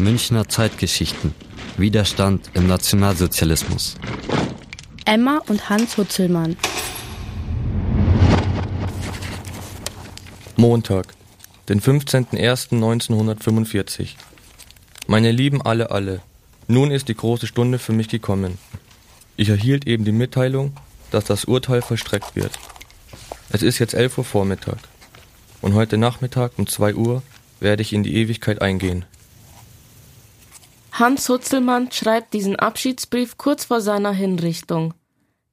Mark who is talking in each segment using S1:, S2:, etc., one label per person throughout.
S1: Münchner Zeitgeschichten. Widerstand im Nationalsozialismus.
S2: Emma und Hans Hutzelmann.
S3: Montag, den 15.01.1945. Meine lieben alle, alle, nun ist die große Stunde für mich gekommen. Ich erhielt eben die Mitteilung, dass das Urteil vollstreckt wird. Es ist jetzt 11 Uhr Vormittag. Und heute Nachmittag um 2 Uhr werde ich in die Ewigkeit eingehen.
S4: Hans Hutzelmann schreibt diesen Abschiedsbrief kurz vor seiner Hinrichtung.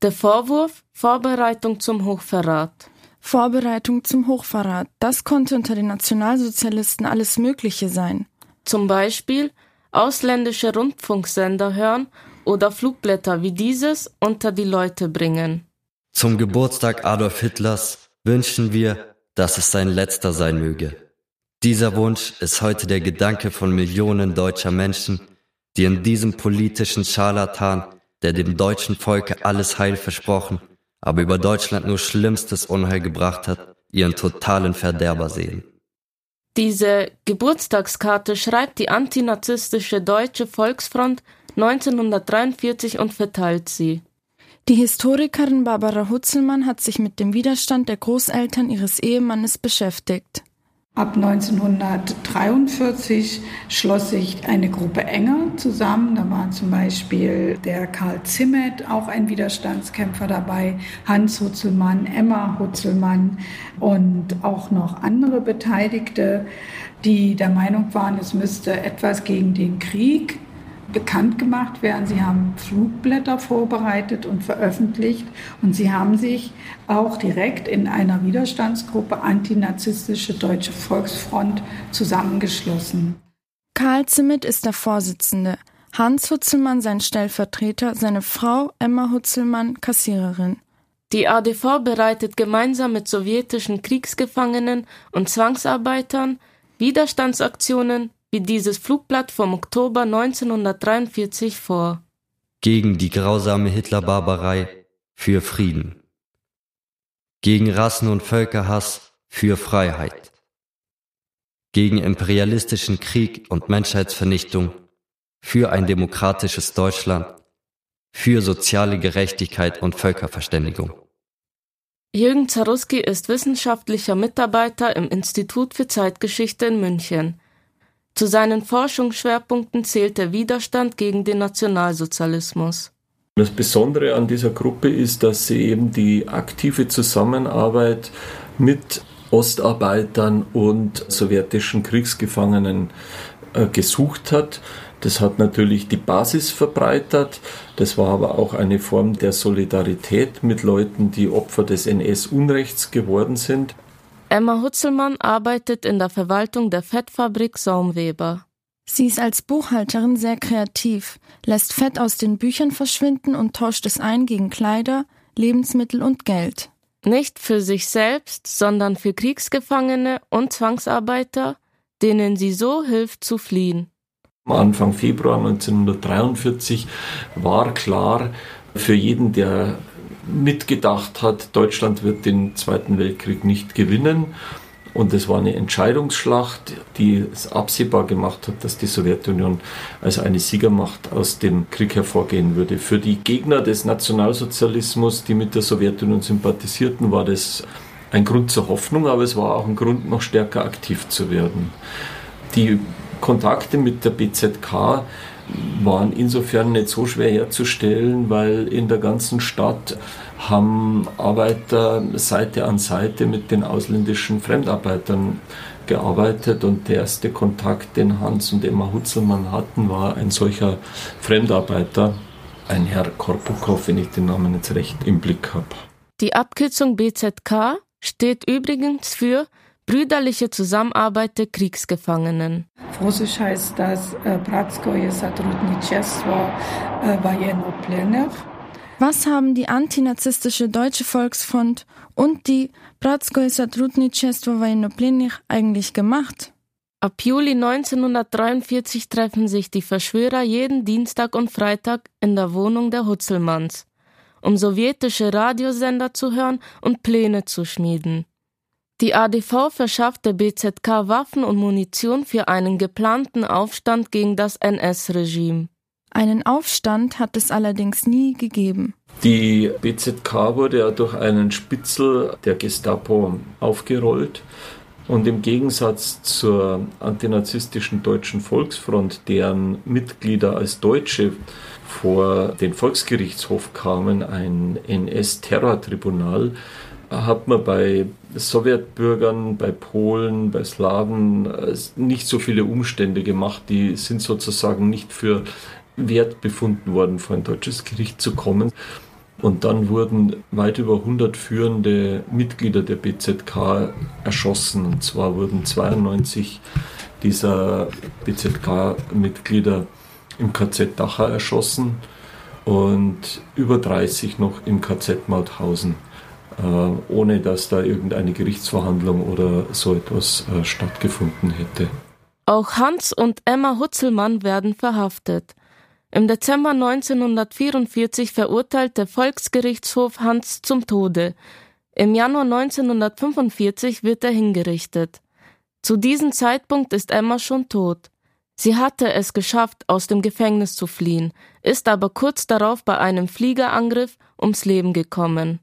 S4: Der Vorwurf Vorbereitung zum Hochverrat.
S5: Vorbereitung zum Hochverrat, das konnte unter den Nationalsozialisten alles Mögliche sein.
S4: Zum Beispiel ausländische Rundfunksender hören oder Flugblätter wie dieses unter die Leute bringen.
S1: Zum Geburtstag Adolf Hitlers wünschen wir, dass es sein letzter sein möge. Dieser Wunsch ist heute der Gedanke von Millionen deutscher Menschen, die in diesem politischen Scharlatan, der dem deutschen Volke alles Heil versprochen, aber über Deutschland nur schlimmstes Unheil gebracht hat, ihren totalen Verderber sehen.
S4: Diese Geburtstagskarte schreibt die antinazistische Deutsche Volksfront 1943 und verteilt sie.
S5: Die Historikerin Barbara Hutzelmann hat sich mit dem Widerstand der Großeltern ihres Ehemannes beschäftigt.
S6: Ab 1943 schloss sich eine Gruppe enger zusammen. Da war zum Beispiel der Karl Zimmet, auch ein Widerstandskämpfer dabei, Hans Hutzelmann, Emma Hutzelmann und auch noch andere Beteiligte, die der Meinung waren, es müsste etwas gegen den Krieg bekannt gemacht werden. Sie haben Flugblätter vorbereitet und veröffentlicht und sie haben sich auch direkt in einer Widerstandsgruppe Antinazistische Deutsche Volksfront zusammengeschlossen.
S5: Karl Zimmet ist der Vorsitzende, Hans Hutzelmann sein Stellvertreter, seine Frau Emma Hutzelmann Kassiererin.
S4: Die ADV bereitet gemeinsam mit sowjetischen Kriegsgefangenen und Zwangsarbeitern Widerstandsaktionen wie dieses Flugblatt vom Oktober 1943 vor.
S1: Gegen die grausame Hitlerbarbarei für Frieden. Gegen Rassen- und Völkerhass für Freiheit. Gegen imperialistischen Krieg und Menschheitsvernichtung für ein demokratisches Deutschland. Für soziale Gerechtigkeit und Völkerverständigung.
S4: Jürgen Zaruski ist wissenschaftlicher Mitarbeiter im Institut für Zeitgeschichte in München. Zu seinen Forschungsschwerpunkten zählt der Widerstand gegen den Nationalsozialismus.
S7: Das Besondere an dieser Gruppe ist, dass sie eben die aktive Zusammenarbeit mit Ostarbeitern und sowjetischen Kriegsgefangenen äh, gesucht hat. Das hat natürlich die Basis verbreitert. Das war aber auch eine Form der Solidarität mit Leuten, die Opfer des NS-Unrechts geworden sind.
S4: Emma Hutzelmann arbeitet in der Verwaltung der Fettfabrik Saumweber.
S5: Sie ist als Buchhalterin sehr kreativ, lässt Fett aus den Büchern verschwinden und tauscht es ein gegen Kleider, Lebensmittel und Geld.
S4: Nicht für sich selbst, sondern für Kriegsgefangene und Zwangsarbeiter, denen sie so hilft zu fliehen.
S7: Anfang Februar 1943 war klar für jeden, der mitgedacht hat, Deutschland wird den Zweiten Weltkrieg nicht gewinnen. Und es war eine Entscheidungsschlacht, die es absehbar gemacht hat, dass die Sowjetunion als eine Siegermacht aus dem Krieg hervorgehen würde. Für die Gegner des Nationalsozialismus, die mit der Sowjetunion sympathisierten, war das ein Grund zur Hoffnung, aber es war auch ein Grund, noch stärker aktiv zu werden. Die Kontakte mit der BZK waren insofern nicht so schwer herzustellen, weil in der ganzen Stadt haben Arbeiter Seite an Seite mit den ausländischen Fremdarbeitern gearbeitet und der erste Kontakt, den Hans und Emma Hutzelmann hatten, war ein solcher Fremdarbeiter, ein Herr Korpukow, wenn ich den Namen jetzt recht im Blick habe.
S4: Die Abkürzung BZK steht übrigens für brüderliche Zusammenarbeit der Kriegsgefangenen.
S6: В Russisch heißt das äh, Bratskoje Сотрудничество äh, военнопленных.
S5: Was haben die antinazistische Deutsche Volksfront und die Bratskoje Сотрудничество военнопленных eigentlich gemacht?
S4: Ab Juli 1943 treffen sich die Verschwörer jeden Dienstag und Freitag in der Wohnung der Hutzelmanns, um sowjetische Radiosender zu hören und Pläne zu schmieden. Die ADV verschafft der BZK Waffen und Munition für einen geplanten Aufstand gegen das NS-Regime.
S5: Einen Aufstand hat es allerdings nie gegeben.
S7: Die BZK wurde ja durch einen Spitzel der Gestapo aufgerollt. Und im Gegensatz zur antinazistischen Deutschen Volksfront, deren Mitglieder als Deutsche vor den Volksgerichtshof kamen, ein NS-Terrortribunal, hat man bei Sowjetbürgern, bei Polen, bei Slawen äh, nicht so viele Umstände gemacht. Die sind sozusagen nicht für wert befunden worden, vor ein deutsches Gericht zu kommen. Und dann wurden weit über 100 führende Mitglieder der BZK erschossen. Und zwar wurden 92 dieser BZK-Mitglieder im KZ Dachau erschossen und über 30 noch im KZ Mauthausen. Äh, ohne dass da irgendeine Gerichtsverhandlung oder so etwas äh, stattgefunden hätte.
S4: Auch Hans und Emma Hutzelmann werden verhaftet. Im Dezember 1944 verurteilt der Volksgerichtshof Hans zum Tode. Im Januar 1945 wird er hingerichtet. Zu diesem Zeitpunkt ist Emma schon tot. Sie hatte es geschafft, aus dem Gefängnis zu fliehen, ist aber kurz darauf bei einem Fliegerangriff ums Leben gekommen.